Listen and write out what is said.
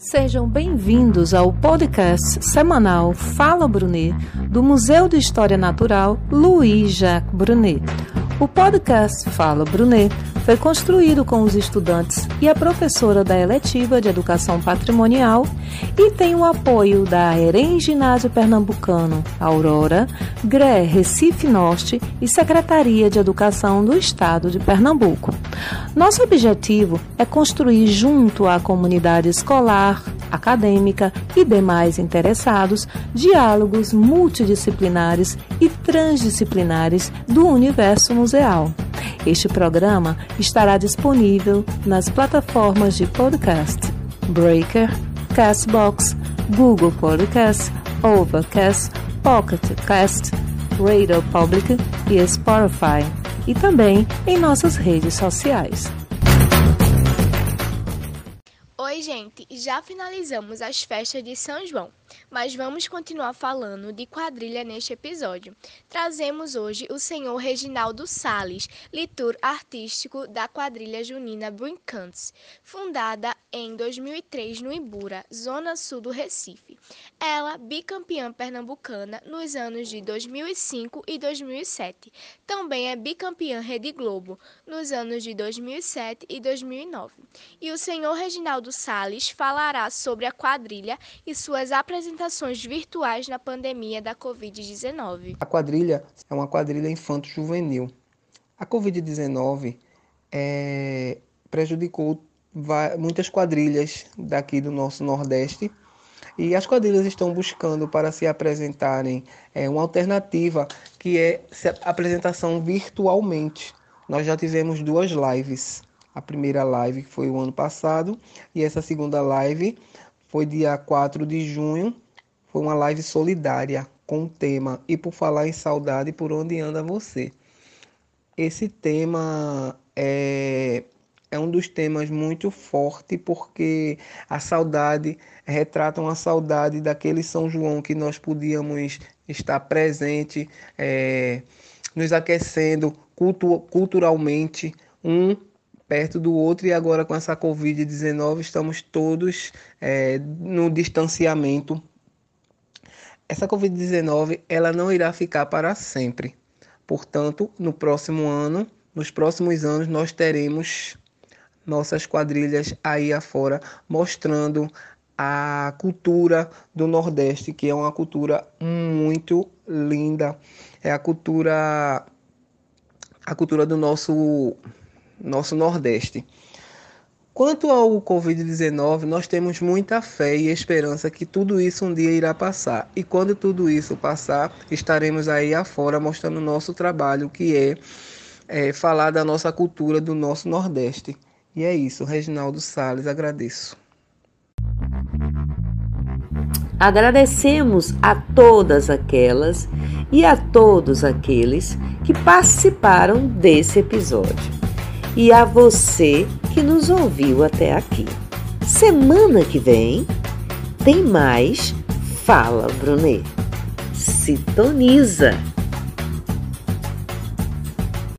Sejam bem-vindos ao podcast semanal Fala Brunet, do Museu de História Natural Louis Jacques Brunet. O podcast Fala Brunet foi construído com os estudantes e a professora da eletiva de Educação Patrimonial e tem o apoio da EREM Ginásio Pernambucano, Aurora, GRE Recife Norte e Secretaria de Educação do Estado de Pernambuco. Nosso objetivo é construir junto à comunidade escolar, acadêmica e demais interessados diálogos multidisciplinares e transdisciplinares do universo museal. Este programa estará disponível nas plataformas de podcast Breaker, Castbox, Google Podcast, Overcast, Pocket Cast, Radio Public e Spotify, e também em nossas redes sociais. Gente! Já finalizamos as festas de São João, mas vamos continuar falando de quadrilha neste episódio. Trazemos hoje o senhor Reginaldo Sales, litur artístico da quadrilha junina Brincants, fundada em 2003 no Ibura, zona sul do Recife. Ela bicampeã pernambucana nos anos de 2005 e 2007. Também é bicampeã Rede Globo nos anos de 2007 e 2009. E o senhor Reginaldo Sales falará sobre a quadrilha e suas apresentações virtuais na pandemia da Covid-19. A quadrilha é uma quadrilha infanto-juvenil. A Covid-19 é, prejudicou muitas quadrilhas daqui do nosso Nordeste e as quadrilhas estão buscando para se apresentarem é, uma alternativa que é a apresentação virtualmente. Nós já tivemos duas lives a primeira live foi o ano passado e essa segunda live foi dia 4 de junho. Foi uma live solidária com o tema E por falar em saudade, por onde anda você? Esse tema é, é um dos temas muito forte porque a saudade retrata uma saudade daquele São João que nós podíamos estar presente, é, nos aquecendo cultu culturalmente um perto do outro e agora com essa Covid-19 estamos todos é, no distanciamento. Essa Covid-19 ela não irá ficar para sempre. Portanto, no próximo ano, nos próximos anos, nós teremos nossas quadrilhas aí afora mostrando a cultura do Nordeste, que é uma cultura muito linda. É a cultura a cultura do nosso nosso Nordeste. Quanto ao Covid-19, nós temos muita fé e esperança que tudo isso um dia irá passar. E quando tudo isso passar, estaremos aí afora mostrando o nosso trabalho, que é, é falar da nossa cultura do nosso Nordeste. E é isso, Reginaldo Sales, agradeço. Agradecemos a todas aquelas e a todos aqueles que participaram desse episódio e a você que nos ouviu até aqui. Semana que vem tem mais Fala Brunet. Sintoniza!